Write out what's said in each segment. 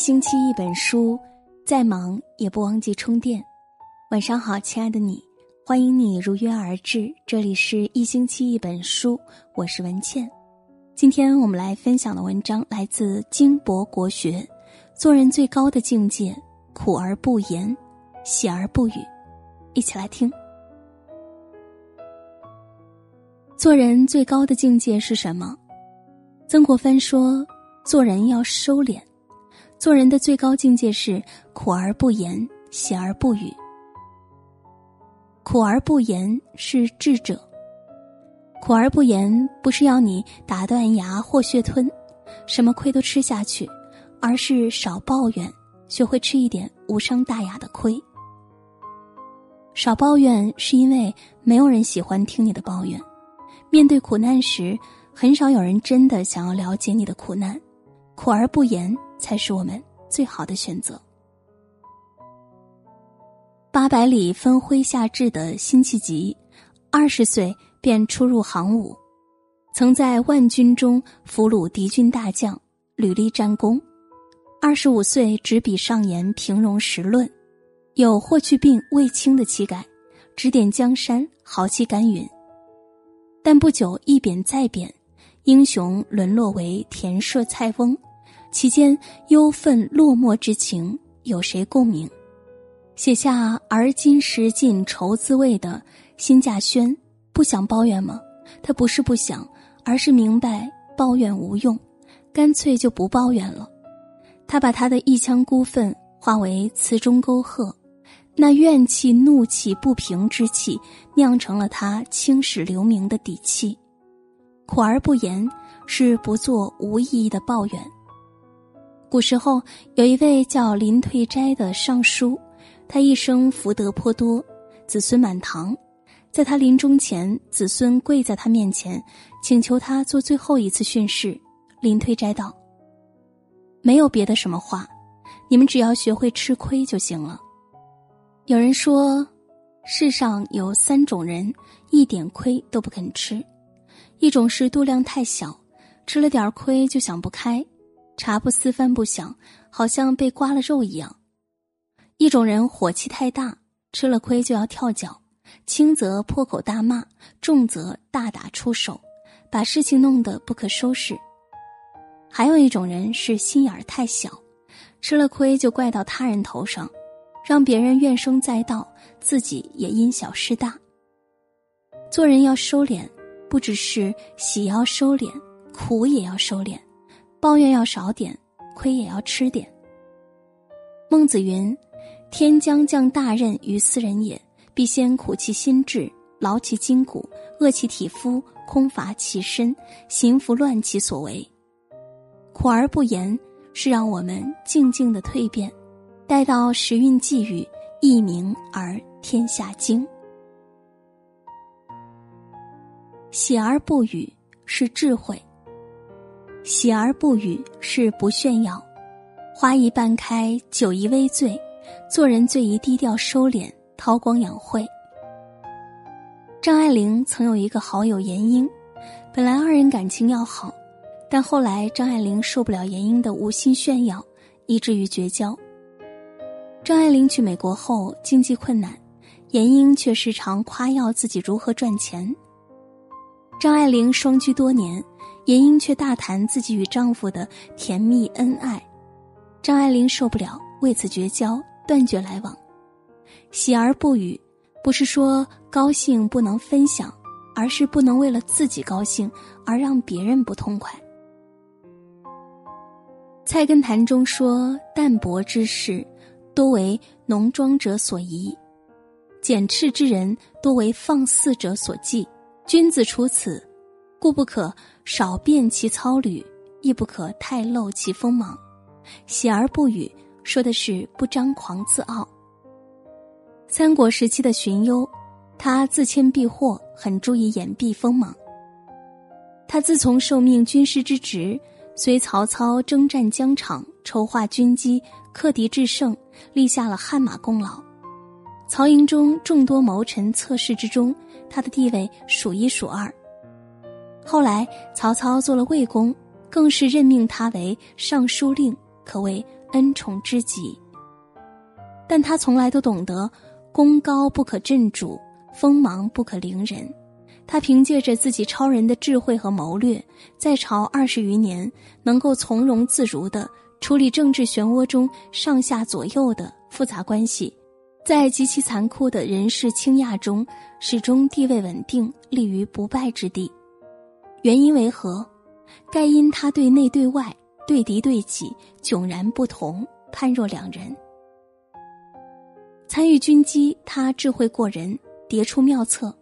星期一本书，再忙也不忘记充电。晚上好，亲爱的你，欢迎你如约而至。这里是一星期一本书，我是文倩。今天我们来分享的文章来自金博国学。做人最高的境界，苦而不言，喜而不语。一起来听。做人最高的境界是什么？曾国藩说：“做人要收敛。”做人的最高境界是苦而不言，喜而不语。苦而不言是智者。苦而不言不是要你打断牙或血吞，什么亏都吃下去，而是少抱怨，学会吃一点无伤大雅的亏。少抱怨是因为没有人喜欢听你的抱怨，面对苦难时，很少有人真的想要了解你的苦难。苦而不言。才是我们最好的选择。八百里分麾下炙的辛弃疾，二十岁便出入行伍，曾在万军中俘虏敌军大将，屡立战功。二十五岁执笔上言平戎实论，有霍去病、卫青的气概，指点江山，豪气干云。但不久一贬再贬，英雄沦落为田舍菜翁。其间忧愤落寞之情，有谁共鸣？写下“而今识尽愁滋味”的辛稼轩，不想抱怨吗？他不是不想，而是明白抱怨无用，干脆就不抱怨了。他把他的一腔孤愤化为词中沟壑，那怨气、怒气、不平之气，酿成了他青史留名的底气。苦而不言，是不做无意义的抱怨。古时候有一位叫林退斋的尚书，他一生福德颇多，子孙满堂。在他临终前，子孙跪在他面前，请求他做最后一次训示。林退斋道：“没有别的什么话，你们只要学会吃亏就行了。”有人说，世上有三种人，一点亏都不肯吃：一种是度量太小，吃了点亏就想不开。茶不思饭不想，好像被刮了肉一样。一种人火气太大，吃了亏就要跳脚，轻则破口大骂，重则大打出手，把事情弄得不可收拾。还有一种人是心眼儿太小，吃了亏就怪到他人头上，让别人怨声载道，自己也因小失大。做人要收敛，不只是喜要收敛，苦也要收敛。抱怨要少点，亏也要吃点。孟子云：“天将降大任于斯人也，必先苦其心志，劳其筋骨，饿其体肤，空乏其身，行拂乱其所为。苦而不言，是让我们静静的蜕变，待到时运际遇，一鸣而天下惊。喜而不语，是智慧。”喜而不语是不炫耀，花一半开，酒一微醉，做人最宜低调收敛，韬光养晦。张爱玲曾有一个好友严英，本来二人感情要好，但后来张爱玲受不了严英的无心炫耀，以至于绝交。张爱玲去美国后经济困难，严英却时常夸耀自己如何赚钱。张爱玲双居多年。严英却大谈自己与丈夫的甜蜜恩爱，张爱玲受不了，为此绝交，断绝来往。喜而不语，不是说高兴不能分享，而是不能为了自己高兴而让别人不痛快。《菜根谭》中说：“淡泊之事，多为浓妆者所宜；简斥之人，多为放肆者所忌。君子处此。”故不可少变其操履，亦不可太露其锋芒。喜而不语，说的是不张狂自傲。三国时期的荀攸，他自谦避祸，很注意掩蔽锋芒。他自从受命军师之职，随曹操征战疆场，筹划军机，克敌制胜，立下了汗马功劳。曹营中众多谋臣侧室之中，他的地位数一数二。后来，曹操做了魏公，更是任命他为尚书令，可谓恩宠之极。但他从来都懂得，功高不可震主，锋芒不可凌人。他凭借着自己超人的智慧和谋略，在朝二十余年，能够从容自如地处理政治漩涡中上下左右的复杂关系，在极其残酷的人事倾轧中，始终地位稳定，立于不败之地。原因为何？盖因他对内对外、对敌对己迥然不同，判若两人。参与军机，他智慧过人，迭出妙策。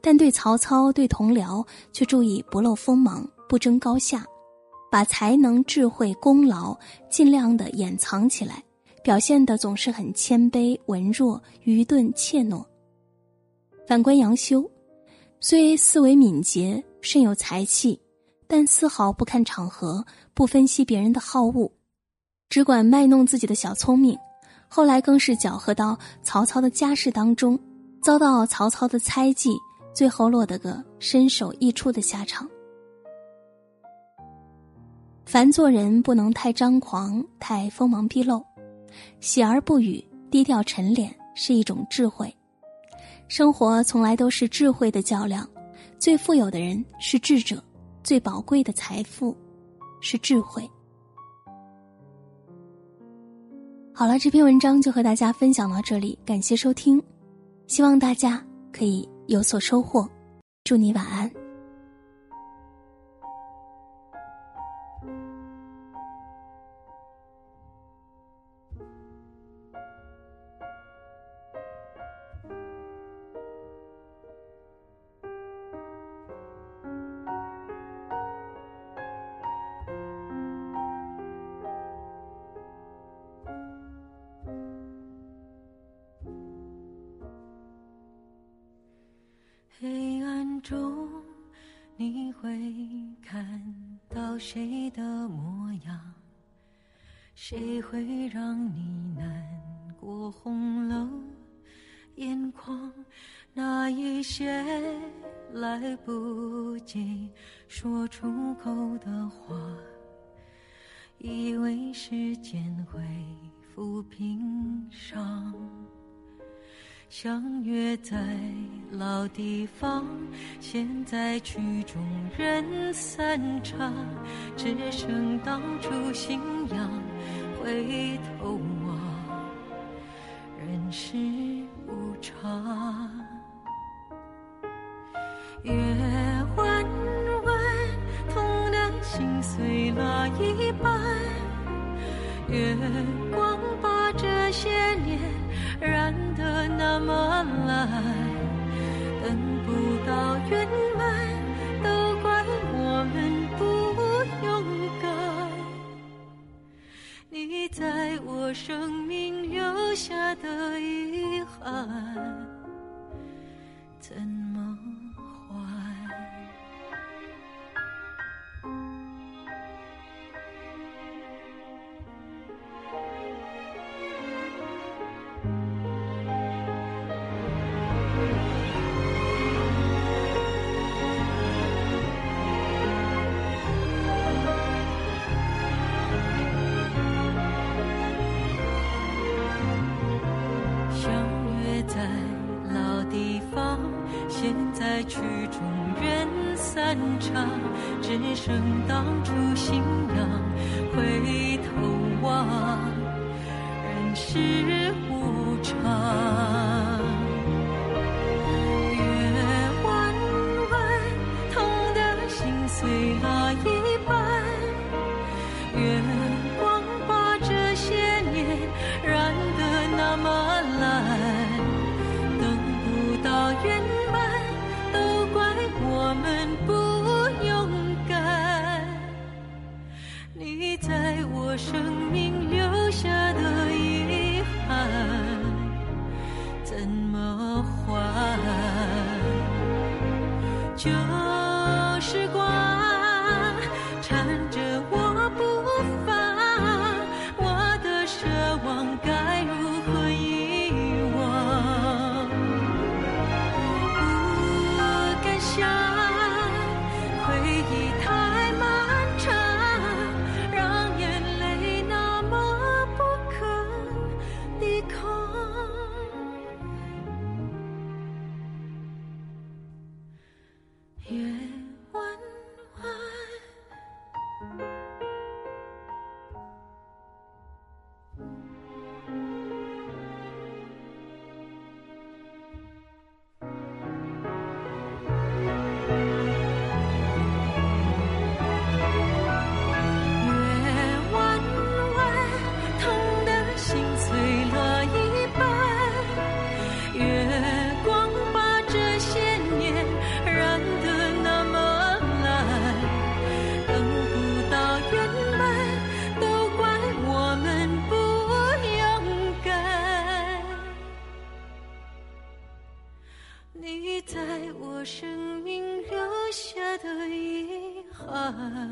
但对曹操、对同僚却注意不露锋芒，不争高下，把才能、智慧、功劳尽量的掩藏起来，表现的总是很谦卑、文弱、愚钝、怯懦。反观杨修，虽思维敏捷，甚有才气，但丝毫不看场合，不分析别人的好恶，只管卖弄自己的小聪明。后来更是搅和到曹操的家事当中，遭到曹操的猜忌。最后落得个身首异处的下场。凡做人不能太张狂、太锋芒毕露，喜而不语、低调沉敛是一种智慧。生活从来都是智慧的较量，最富有的人是智者，最宝贵的财富是智慧。好了，这篇文章就和大家分享到这里，感谢收听，希望大家可以。有所收获，祝你晚安。你会看到谁的模样？谁会让你难过红了眼眶？那一些来不及说出口的话，以为时间会抚平伤。相约在老地方，现在曲终人散场，只剩当初信仰。回头望，人世无常。月弯弯，痛的心碎了一半。月光把这些年染得那么蓝，到圆满，都怪我们不勇敢。你在我生命留下的遗憾，散场，只剩当初信仰。fly.